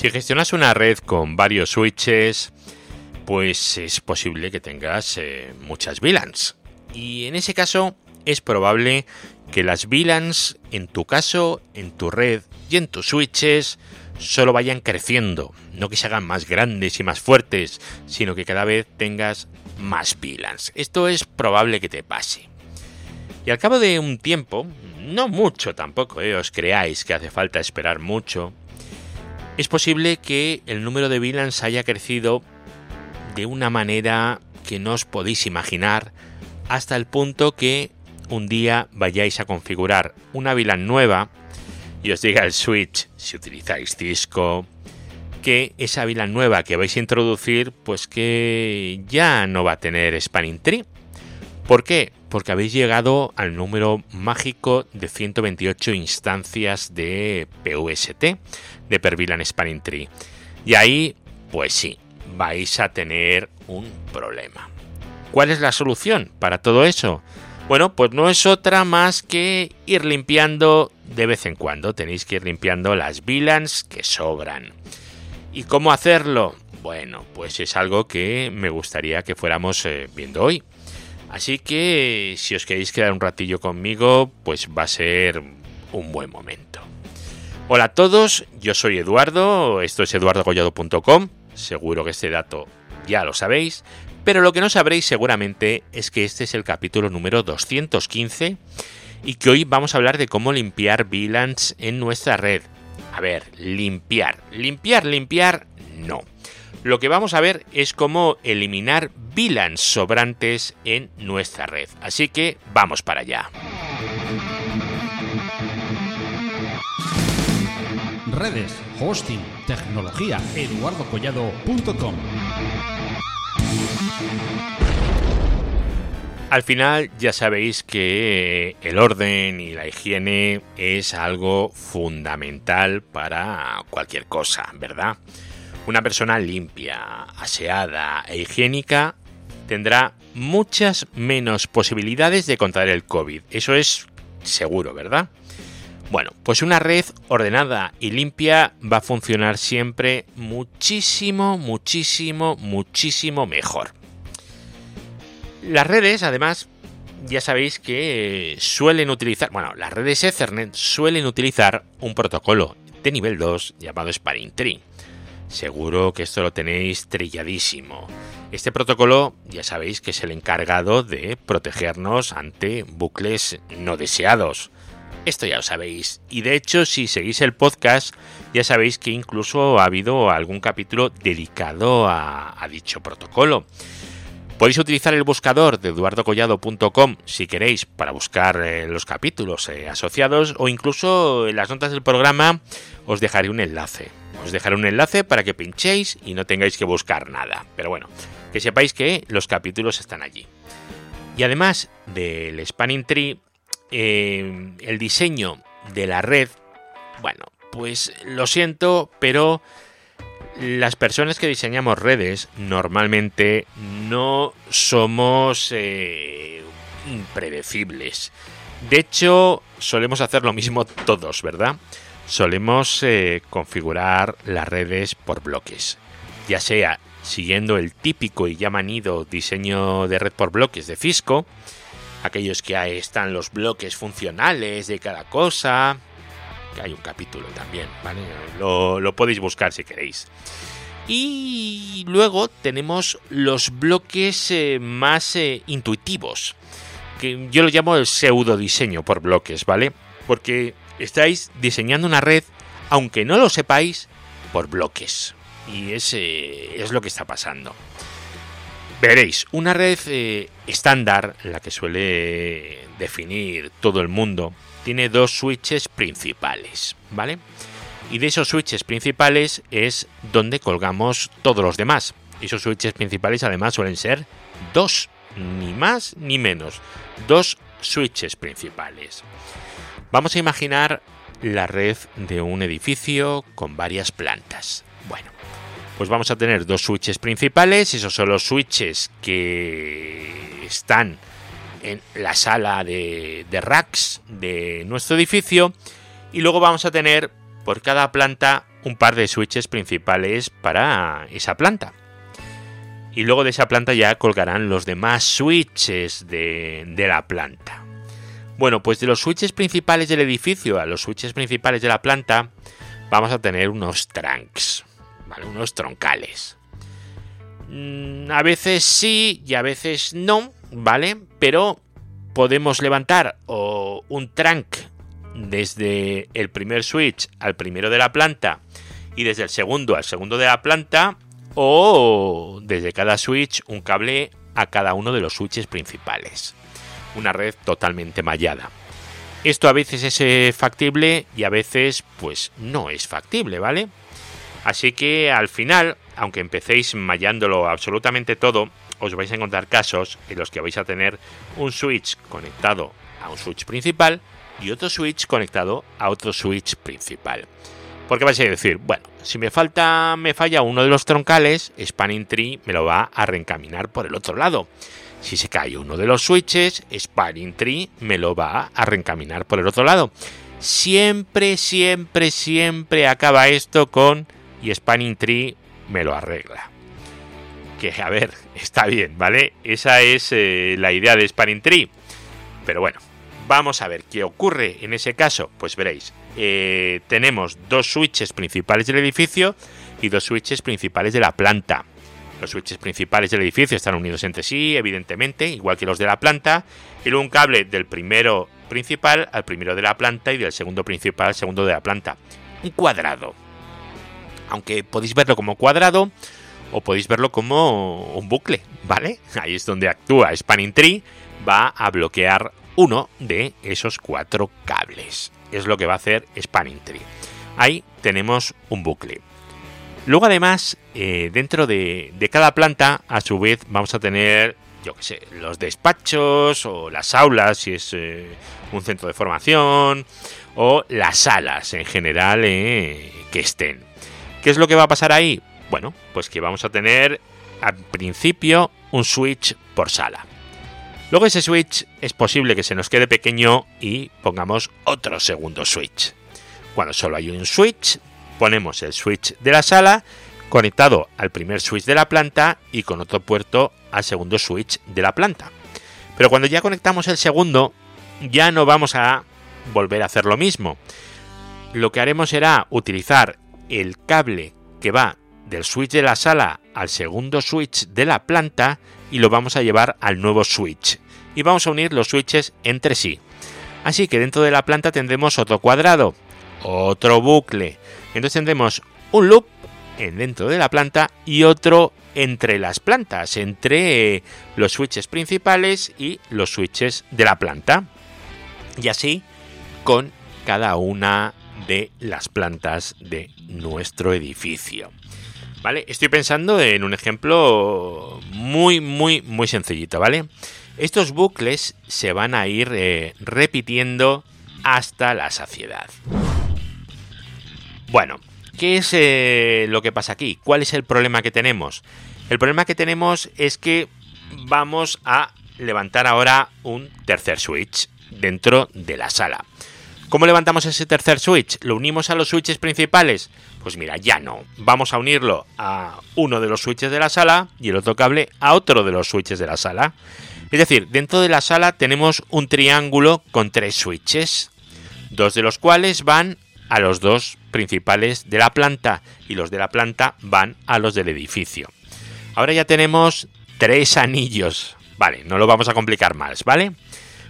Si gestionas una red con varios switches, pues es posible que tengas eh, muchas VLANs. Y en ese caso es probable que las VLANs, en tu caso, en tu red y en tus switches, solo vayan creciendo, no que se hagan más grandes y más fuertes, sino que cada vez tengas más VLANs. Esto es probable que te pase. Y al cabo de un tiempo, no mucho tampoco, eh, os creáis que hace falta esperar mucho, es posible que el número de VLANs haya crecido de una manera que no os podéis imaginar, hasta el punto que un día vayáis a configurar una VLAN nueva y os diga el switch, si utilizáis Cisco, que esa VLAN nueva que vais a introducir, pues que ya no va a tener spanning tree. ¿Por qué? Porque habéis llegado al número mágico de 128 instancias de PUST, de per VLAN spanning tree. Y ahí, pues sí, vais a tener un problema. ¿Cuál es la solución para todo eso? Bueno, pues no es otra más que ir limpiando de vez en cuando. Tenéis que ir limpiando las VLANs que sobran. ¿Y cómo hacerlo? Bueno, pues es algo que me gustaría que fuéramos eh, viendo hoy. Así que si os queréis quedar un ratillo conmigo, pues va a ser un buen momento. Hola a todos, yo soy Eduardo, esto es eduardogollado.com, seguro que este dato ya lo sabéis, pero lo que no sabréis seguramente es que este es el capítulo número 215 y que hoy vamos a hablar de cómo limpiar VLANs en nuestra red. A ver, limpiar, limpiar, limpiar, no. Lo que vamos a ver es cómo eliminar VLANs sobrantes en nuestra red. Así que vamos para allá. Redes, hosting, tecnología, eduardocollado.com. Al final ya sabéis que el orden y la higiene es algo fundamental para cualquier cosa, ¿verdad? Una persona limpia, aseada e higiénica tendrá muchas menos posibilidades de contraer el COVID. Eso es seguro, ¿verdad? Bueno, pues una red ordenada y limpia va a funcionar siempre muchísimo, muchísimo, muchísimo mejor. Las redes, además, ya sabéis que suelen utilizar, bueno, las redes Ethernet suelen utilizar un protocolo de nivel 2 llamado Spanning Tree. Seguro que esto lo tenéis trilladísimo. Este protocolo ya sabéis que es el encargado de protegernos ante bucles no deseados. Esto ya lo sabéis. Y de hecho, si seguís el podcast, ya sabéis que incluso ha habido algún capítulo dedicado a, dicho protocolo. Podéis utilizar el buscador de eduardocollado.com si queréis para buscar eh, los capítulos eh, asociados o incluso en las notas del programa os dejaré un enlace. Os dejaré un enlace para que pinchéis y no tengáis que buscar nada. Pero bueno, que sepáis que los capítulos están allí. Y además del Spanning Tree, eh, el diseño de la red, bueno, pues lo siento, pero las personas que diseñamos redes normalmente no somos eh, impredecibles. De hecho, solemos hacer lo mismo todos, ¿verdad? Solemos eh, configurar las redes por bloques, ya sea siguiendo el típico y ya manido diseño de red por bloques de Cisco, aquellos que ahí están los bloques funcionales de cada cosa, que hay un capítulo también, ¿vale? Lo, podéis buscar si queréis. Y luego tenemos los bloques eh, más eh, intuitivos, que yo lo llamo el pseudo diseño por bloques, ¿vale? Porque estáis diseñando una red, aunque no lo sepáis, por bloques. Y ese es lo que está pasando. Veréis, una red eh, estándar, la que suele definir todo el mundo, tiene dos switches principales, ¿vale? Y de esos switches principales es donde colgamos todos los demás. Esos switches principales además suelen ser dos, ni más ni menos, dos switches principales. Vamos a imaginar la red de un edificio con varias plantas. Bueno, pues vamos a tener dos switches principales, esos son los switches que están en la sala de, racks de nuestro edificio y luego vamos a tener por cada planta un par de switches principales para esa planta. Y luego de esa planta ya colgarán los demás switches de, la planta. Bueno, pues de los switches principales del edificio a los switches principales de la planta vamos a tener unos trunks, ¿vale? Unos troncales. Mm, a veces sí y a veces no, ¿vale? Pero podemos levantar un trunk desde el primer switch al primero de la planta y desde el segundo al segundo de la planta o desde cada switch un cable a cada uno de los switches principales una red totalmente mallada. Esto a veces es eh, factible y a veces pues no es factible, ¿vale? Así que al final, aunque empecéis mallándolo absolutamente todo, os vais a encontrar casos en los que vais a tener un switch conectado a un switch principal y otro switch conectado a otro switch principal. Porque vais a decir, bueno, si me falta, me falla uno de los troncales, Spanning Tree me lo va a reencaminar por el otro lado. Si se cae uno de los switches, Spanning Tree me lo va a reencaminar por el otro lado. Siempre, siempre, siempre acaba esto con y Spanning Tree me lo arregla. Que a ver, está bien, ¿vale? Esa es eh, la idea de Spanning Tree. Pero bueno, vamos a ver qué ocurre en ese caso. Pues veréis, eh, tenemos dos switches principales del edificio y dos switches principales de la planta. Los switches principales del edificio están unidos entre sí, evidentemente, igual que los de la planta, y luego un cable del primero principal al primero de la planta y del segundo principal al segundo de la planta. Un cuadrado. Aunque podéis verlo como cuadrado o podéis verlo como un bucle, ¿vale? Ahí es donde actúa Spanning Tree, va a bloquear uno de esos cuatro cables. Es lo que va a hacer Spanning Tree. Ahí tenemos un bucle. Luego además, eh, dentro de, cada planta, a su vez, vamos a tener, yo qué sé, los despachos o las aulas, si es eh, un centro de formación, o las salas en general eh, que estén. ¿Qué es lo que va a pasar ahí? Bueno, pues que vamos a tener al principio un switch por sala. Luego ese switch es posible que se nos quede pequeño y pongamos otro segundo switch. Cuando solo hay un switch, ponemos el switch de la sala conectado al primer switch de la planta y con otro puerto al segundo switch de la planta. Pero cuando ya conectamos el segundo, ya no vamos a volver a hacer lo mismo. Lo que haremos será utilizar el cable que va del switch de la sala al segundo switch de la planta y lo vamos a llevar al nuevo switch. Y vamos a unir los switches entre sí. Así que dentro de la planta tendremos otro cuadrado, otro bucle, entonces tendremos un loop dentro de la planta y otro entre las plantas, entre los switches principales y los switches de la planta. Y así con cada una de las plantas de nuestro edificio. ¿Vale? Estoy pensando en un ejemplo muy, muy, muy sencillito, ¿vale? Estos bucles se van a ir eh, repitiendo hasta la saciedad. Bueno, ¿qué es eh, lo que pasa aquí? ¿Cuál es el problema que tenemos? El problema que tenemos es que vamos a levantar ahora un tercer switch dentro de la sala. ¿Cómo levantamos ese tercer switch? ¿Lo unimos a los switches principales? Pues mira, ya no. Vamos a unirlo a uno de los switches de la sala y el otro cable a otro de los switches de la sala. Es decir, dentro de la sala tenemos un triángulo con tres switches, dos de los cuales van a los dos principales de la planta y los de la planta van a los del edificio. Ahora ya tenemos tres anillos. Vale, no lo vamos a complicar más, ¿vale?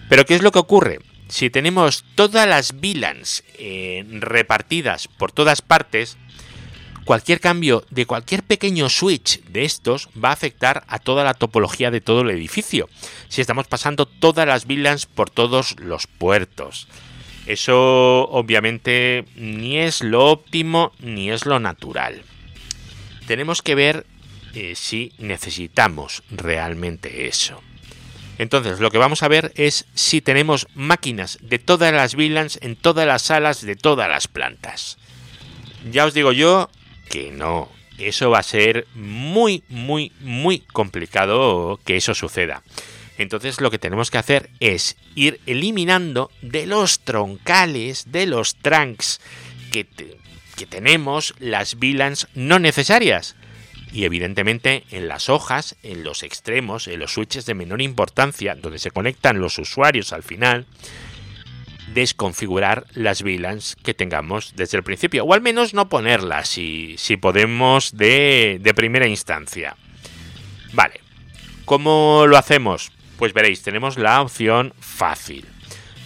Pero ¿qué es lo que ocurre? Si tenemos todas las VLANs eh, repartidas por todas partes, cualquier cambio de cualquier pequeño switch de estos va a afectar a toda la topología de todo el edificio. Si estamos pasando todas las VLANs por todos los puertos. Eso obviamente ni es lo óptimo ni es lo natural. Tenemos que ver eh, si necesitamos realmente eso. Entonces, lo que vamos a ver es si tenemos máquinas de todas las VLANs en todas las salas de todas las plantas. Ya os digo yo que no. Eso va a ser muy, muy, muy complicado que eso suceda. Entonces lo que tenemos que hacer es ir eliminando de los troncales, de los trunks que que tenemos las VLANs no necesarias. Y evidentemente en las hojas, en los extremos, en los switches de menor importancia, donde se conectan los usuarios al final, desconfigurar las VLANs que tengamos desde el principio, o al menos no ponerlas si, si podemos de, de primera instancia. Vale, ¿cómo lo hacemos? Pues veréis, tenemos la opción fácil.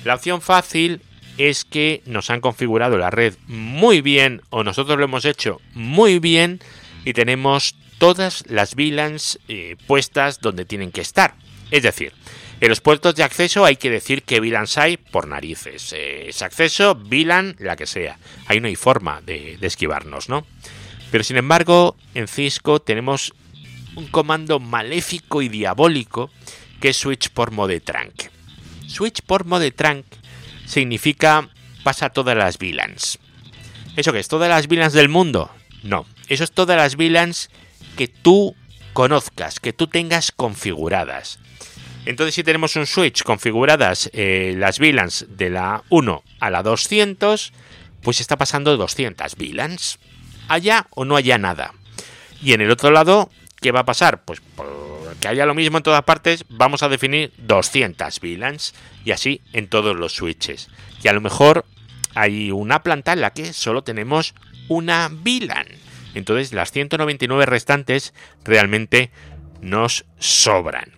La opción fácil es que nos han configurado la red muy bien o nosotros lo hemos hecho muy bien y tenemos todas las VLANs eh, puestas donde tienen que estar. Es decir, en los puertos de acceso hay que decir que VLANs hay por narices. Eh, es acceso, VLAN, la que sea. Ahí no hay forma de, de esquivarnos, ¿no? Pero sin embargo, en Cisco tenemos un comando maléfico y diabólico que es switch por mode trunk. Switch por mode trunk significa pasa todas las VLANs. ¿Eso qué es? ¿Todas las VLANs del mundo? No, eso es todas las VLANs que tú conozcas, que tú tengas configuradas. Entonces, si tenemos un switch configuradas eh, las VLANs de la 1 a la 200, pues está pasando 200 VLANs. Allá o no haya nada. Y en el otro lado, ¿qué va a pasar? Pues que haya lo mismo en todas partes, vamos a definir 200 VLANs y así en todos los switches. Y a lo mejor hay una planta en la que solo tenemos una VLAN. Entonces las 199 restantes realmente nos sobran.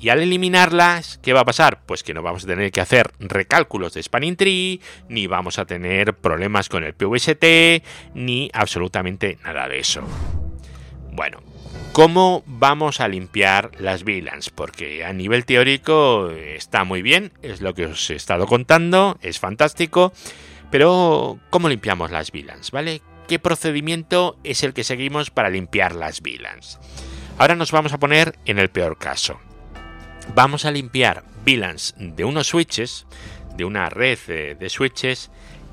Y al eliminarlas, ¿qué va a pasar? Pues que no vamos a tener que hacer recálculos de spanning tree, ni vamos a tener problemas con el PVST, ni absolutamente nada de eso. Bueno, ¿cómo vamos a limpiar las VLANs? Porque a nivel teórico está muy bien, es lo que os he estado contando, es fantástico, pero ¿cómo limpiamos las VLANs? ¿Vale? ¿Qué procedimiento es el que seguimos para limpiar las VLANs? Ahora nos vamos a poner en el peor caso vamos a limpiar VLANs de unos switches, de una red de switches,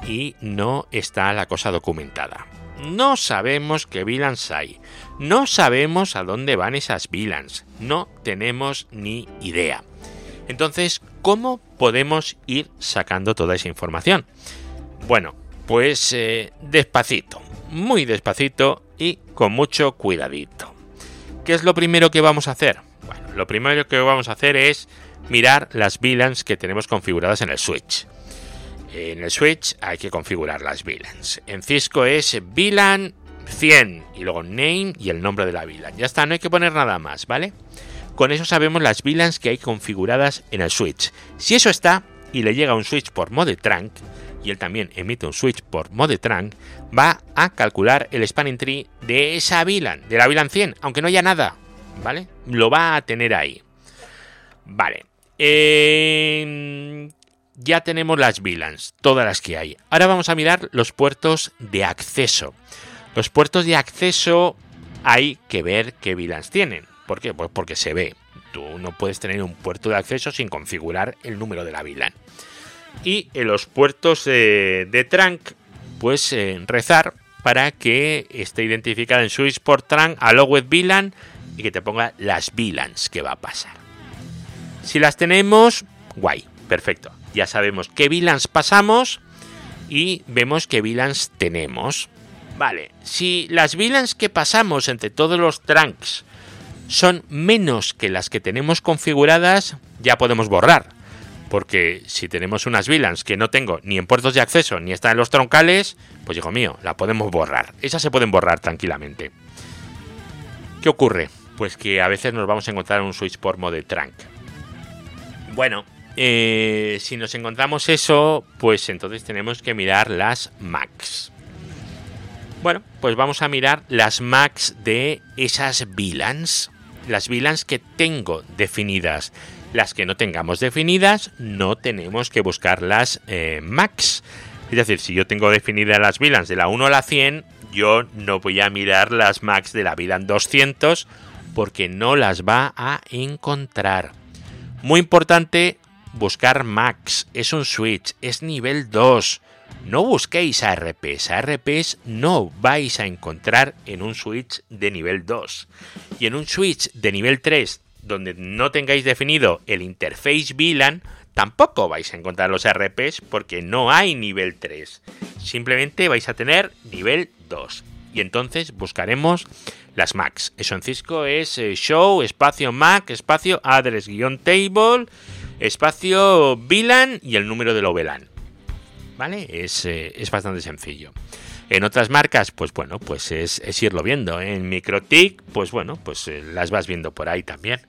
y no está la cosa documentada. No sabemos qué VLANs hay. No sabemos a dónde van esas VLANs. No tenemos ni idea. Entonces, ¿cómo podemos ir sacando toda esa información? Bueno, pues eh, despacito, muy despacito y con mucho cuidadito. ¿Qué es lo primero que vamos a hacer? lo primero que vamos a hacer es mirar las VLANs que tenemos configuradas en el switch. En el switch hay que configurar las VLANs. En Cisco es VLAN 100 y luego name y el nombre de la VLAN. Ya está, no hay que poner nada más, ¿vale? Con eso sabemos las VLANs que hay configuradas en el switch. Si eso está y le llega un switch por mode trunk y él también emite un switch por mode trunk, va a calcular el spanning tree de esa VLAN, de la VLAN 100, aunque no haya nada, ¿vale? Lo va a tener ahí. Vale. ya tenemos las VLANs, todas las que hay. Ahora vamos a mirar los puertos de acceso. Los puertos de acceso hay que ver qué VLANs tienen. ¿Por qué? Pues porque se ve. Tú no puedes tener un puerto de acceso sin configurar el número de la VLAN. Y en los puertos de, trunk, pues eh, rezar para que esté identificada en switch por trunk allow with VLAN y que te ponga las VLANs que va a pasar. Si las tenemos, guay, perfecto. Ya sabemos qué VLANs pasamos y vemos qué VLANs tenemos. Vale, si las VLANs que pasamos entre todos los trunks son menos que las que tenemos configuradas, ya podemos borrar. Porque si tenemos unas VLANs que no tengo ni en puertos de acceso ni están en los troncales, pues hijo mío, la podemos borrar. Esas se pueden borrar tranquilamente. ¿Qué ocurre? pues que a veces nos vamos a encontrar un switch por mode trunk. Bueno, eh, si nos encontramos eso, pues entonces tenemos que mirar las Macs. Bueno, pues vamos a mirar las Macs de esas VLANs. Las VLANs que tengo definidas. Las que no tengamos definidas, no tenemos que buscar las eh, Macs. Es decir, si yo tengo definidas las VLANs de la 1 a la 100, yo no voy a mirar las Macs de la VLAN 200 porque no las va a encontrar. Muy importante, buscar Max. Es un switch, es nivel 2. No busquéis ARPs. ARPs no vais a encontrar en un switch de nivel 2. Y en un switch de nivel 3, donde no tengáis definido el interface VLAN, tampoco vais a encontrar los RPs porque no hay nivel 3. Simplemente vais a tener nivel 2. Y entonces buscaremos las Macs. Eso en Cisco es eh, show, espacio Mac, espacio address guion table, espacio VLAN y el número del VLAN. ¿Vale? Es, eh, es, bastante sencillo. En otras marcas, pues bueno, pues es, irlo viendo. En MikroTik, pues bueno, pues eh, las vas viendo por ahí también.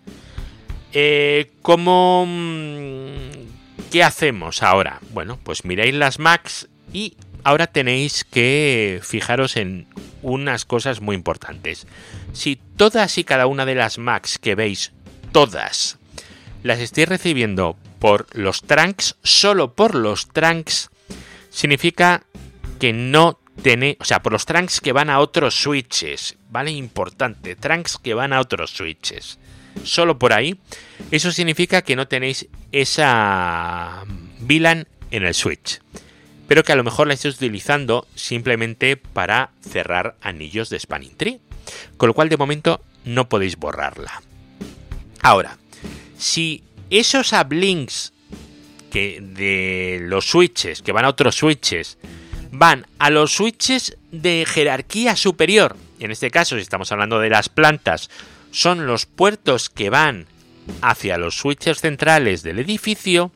Eh, ¿Cómo... Mm, ¿Qué hacemos ahora? Bueno, pues miráis las Macs y ahora tenéis que fijaros en unas cosas muy importantes. Si todas y cada una de las Macs que veis, todas, las estáis recibiendo por los trunks, solo por los trunks, significa que no o sea, por los trunks que van a otros switches, ¿vale? Importante, trunks que van a otros switches. Solo por ahí, eso significa que no tenéis esa VLAN en el switch pero que a lo mejor la estáis utilizando simplemente para cerrar anillos de Spanning Tree, con lo cual de momento no podéis borrarla. Ahora, si esos uplinks que de los switches que van a otros switches van a los switches de jerarquía superior, en este caso si estamos hablando de las plantas, son los puertos que van hacia los switches centrales del edificio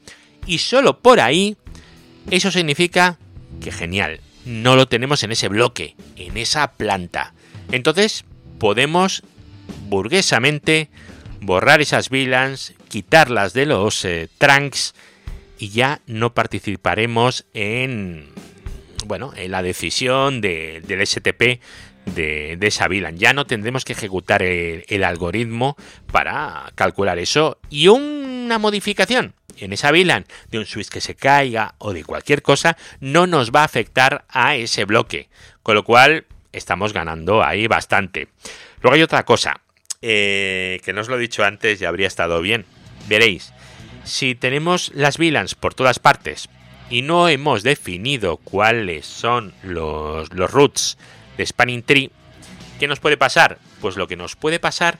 y solo por ahí eso significa que genial, no lo tenemos en ese bloque, en esa planta. Entonces podemos burguesamente borrar esas VLANs, quitarlas de los eh, trunks y ya no participaremos en bueno, en la decisión del STP de, esa VLAN. Ya no tendremos que ejecutar el algoritmo para calcular eso. Y una modificación en esa VLAN de un switch que se caiga o de cualquier cosa no nos va a afectar a ese bloque. Con lo cual estamos ganando ahí bastante. Luego hay otra cosa, eh, que no os lo he dicho antes y habría estado bien. Veréis, si tenemos las VLANs por todas partes y no hemos definido cuáles son los, los roots de Spanning Tree, ¿qué nos puede pasar? Pues lo que nos puede pasar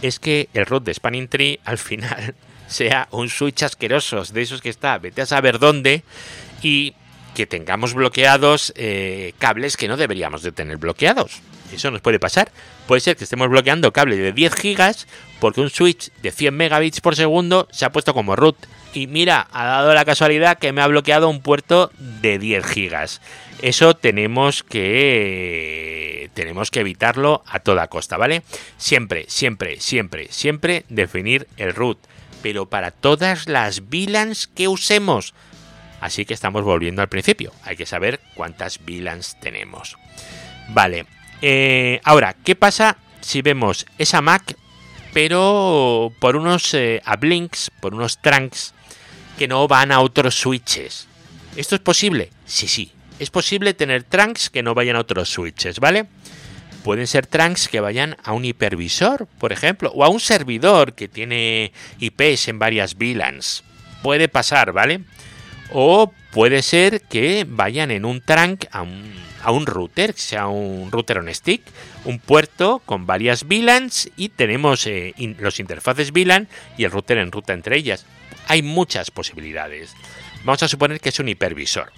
es que el root de Spanning Tree al final sea un switch asqueroso de esos que está, vete a saber dónde, y que tengamos bloqueados eh, cables que no deberíamos de tener bloqueados. Eso nos puede pasar. Puede ser que estemos bloqueando cable de 10 gigas porque un switch de 100 megabits por segundo se ha puesto como root. Y mira, ha dado la casualidad que me ha bloqueado un puerto de 10 gigas. Eso tenemos que tenemos que evitarlo a toda costa, ¿vale? Siempre, siempre, siempre, siempre definir el root pero para todas las VLANs que usemos. Así que estamos volviendo al principio. Hay que saber cuántas VLANs tenemos. Vale. Eh, ahora, ¿qué pasa si vemos esa Mac, pero por unos eh, uplinks, por unos trunks que no van a otros switches? ¿Esto es posible? Sí, sí. Es posible tener trunks que no vayan a otros switches, ¿vale? Pueden ser trunks que vayan a un hipervisor, por ejemplo, o a un servidor que tiene IPs en varias VLANs. Puede pasar, ¿vale? O puede ser que vayan en un trunk a un, a un router, que sea un router on stick, un puerto con varias VLANs y tenemos eh, los interfaces VLAN y el router en ruta entre ellas. Hay muchas posibilidades. Vamos a suponer que es un hipervisor.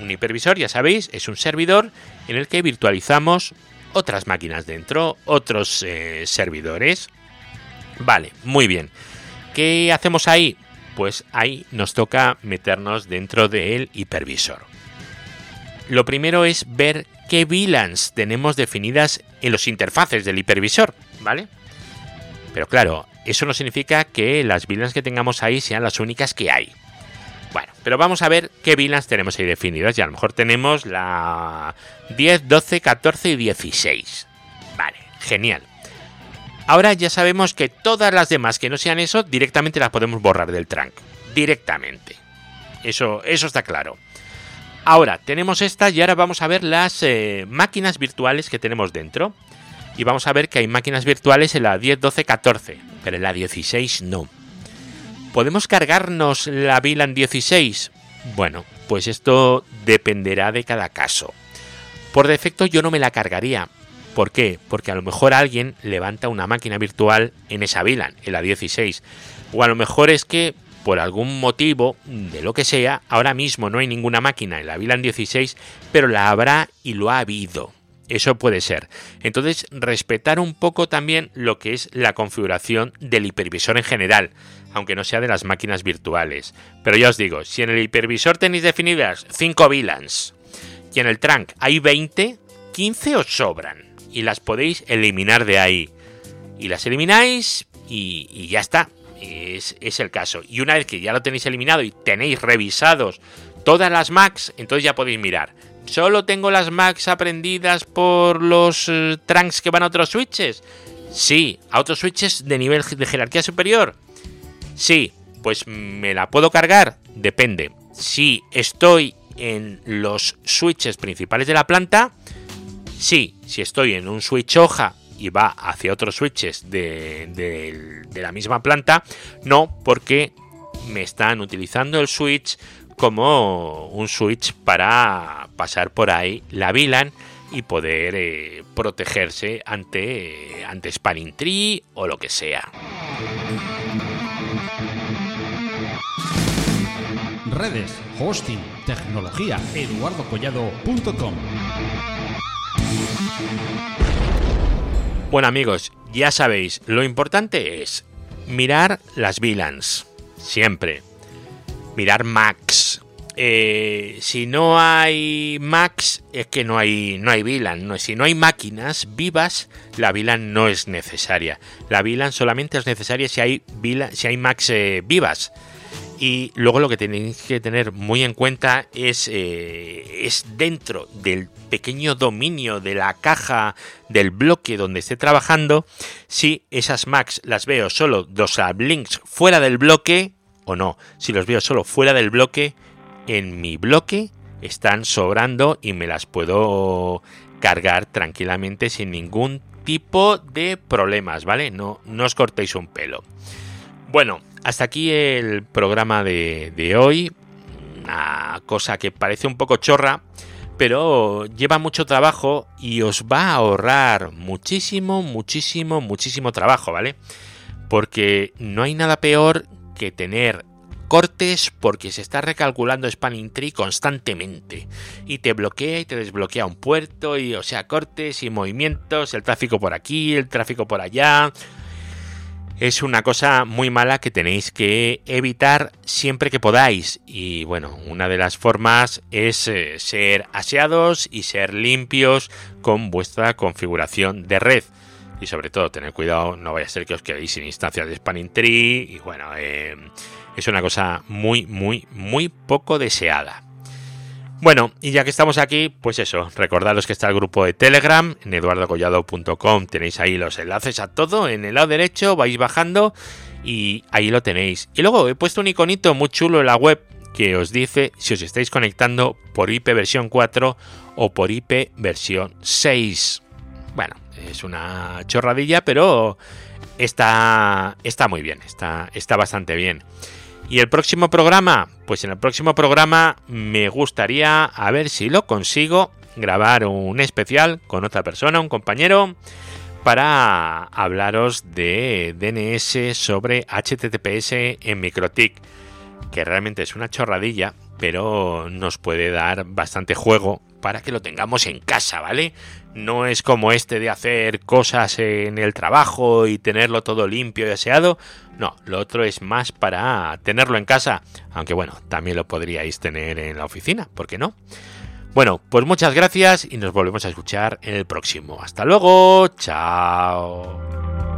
Un hipervisor, ya sabéis, es un servidor en el que virtualizamos otras máquinas dentro, otros eh, servidores. Vale, muy bien. ¿Qué hacemos ahí? Pues ahí nos toca meternos dentro del hipervisor. Lo primero es ver qué VLANs tenemos definidas en los interfaces del hipervisor, ¿vale? Pero claro, eso no significa que las VLANs que tengamos ahí sean las únicas que hay. Bueno, pero vamos a ver qué VLANs tenemos ahí definidas. Y a lo mejor tenemos la 10, 12, 14 y 16. Vale, genial. Ahora ya sabemos que todas las demás que no sean eso, directamente las podemos borrar del trunk. Directamente. Eso, eso está claro. Ahora, tenemos estas y ahora vamos a ver las eh, máquinas virtuales que tenemos dentro. Y vamos a ver que hay máquinas virtuales en la 10, 12, 14, pero en la 16 no. ¿Podemos cargarnos la VLAN 16? Bueno, pues esto dependerá de cada caso. Por defecto yo no me la cargaría. ¿Por qué? Porque a lo mejor alguien levanta una máquina virtual en esa VLAN, en la 16. O a lo mejor es que por algún motivo, de lo que sea, ahora mismo no hay ninguna máquina en la VLAN 16, pero la habrá y lo ha habido. Eso puede ser. Entonces, respetar un poco también lo que es la configuración del hipervisor en general, aunque no sea de las máquinas virtuales. Pero ya os digo, si en el hipervisor tenéis definidas 5 VLANs y en el trunk hay 20, 15 os sobran y las podéis eliminar de ahí. Y las elimináis y, ya está. Es, el caso. Y una vez que ya lo tenéis eliminado y tenéis revisados todas las Macs, entonces ya podéis mirar. ¿Solo tengo las Macs aprendidas por los eh, trunks que van a otros switches? Sí. ¿A otros switches de nivel de jerarquía superior? Sí. Pues me la puedo cargar. Depende. Si estoy en los switches principales de la planta, Sí, si estoy en un switch hoja y va hacia otros switches de, la misma planta, no, porque me están utilizando el switch como un switch para pasar por ahí la VLAN y poder eh, protegerse ante, ante Spanning Tree o lo que sea. Redes, hosting, tecnología, eduardocollado.com bueno amigos, ya sabéis, lo importante es mirar las VLANs, siempre. Mirar Max. Eh, si no hay Max, es que no hay, no hay VLAN. Si no hay máquinas vivas, la VLAN no es necesaria. La VLAN solamente es necesaria si hay, si hay Max eh, vivas. Y luego lo que tenéis que tener muy en cuenta es, eh, es dentro del pequeño dominio de la caja del bloque donde esté trabajando, si esas Macs las veo solo dos links fuera del bloque o no. Si los veo solo fuera del bloque, en mi bloque están sobrando y me las puedo cargar tranquilamente sin ningún tipo de problemas, ¿vale? No, no os cortéis un pelo. Bueno, hasta aquí el programa de, hoy. Una cosa que parece un poco chorra, pero lleva mucho trabajo y os va a ahorrar muchísimo, muchísimo, muchísimo trabajo, ¿vale? Porque no hay nada peor que tener cortes porque se está recalculando Spanning Tree constantemente y te bloquea y te desbloquea un puerto y o sea cortes y movimientos, el tráfico por aquí, el tráfico por allá, es una cosa muy mala que tenéis que evitar siempre que podáis. Y bueno, una de las formas es eh, ser aseados y ser limpios con vuestra configuración de red. Y sobre todo, tener cuidado, no vaya a ser que os quedéis sin instancias de Spanning Tree. Y bueno, eh, es una cosa muy, muy, muy poco deseada. Bueno, y ya que estamos aquí, pues eso, recordaros que está el grupo de Telegram, en eduardocollado.com tenéis ahí los enlaces a todo, en el lado derecho vais bajando y ahí lo tenéis. Y luego he puesto un iconito muy chulo en la web que os dice si os estáis conectando por IP versión 4 o por IP versión 6. Bueno, es una chorradilla, pero está, está muy bien, está, está bastante bien. ¿Y el próximo programa? Pues en el próximo programa me gustaría, a ver si lo consigo, grabar un especial con otra persona, un compañero, para hablaros de DNS sobre HTTPS en MikroTik, que realmente es una chorradilla, pero nos puede dar bastante juego para que lo tengamos en casa, ¿vale? No es como este de hacer cosas en el trabajo y tenerlo todo limpio y aseado. No, lo otro es más para tenerlo en casa. Aunque bueno, también lo podríais tener en la oficina, ¿por qué no? Bueno, pues muchas gracias y nos volvemos a escuchar en el próximo. Hasta luego, chao.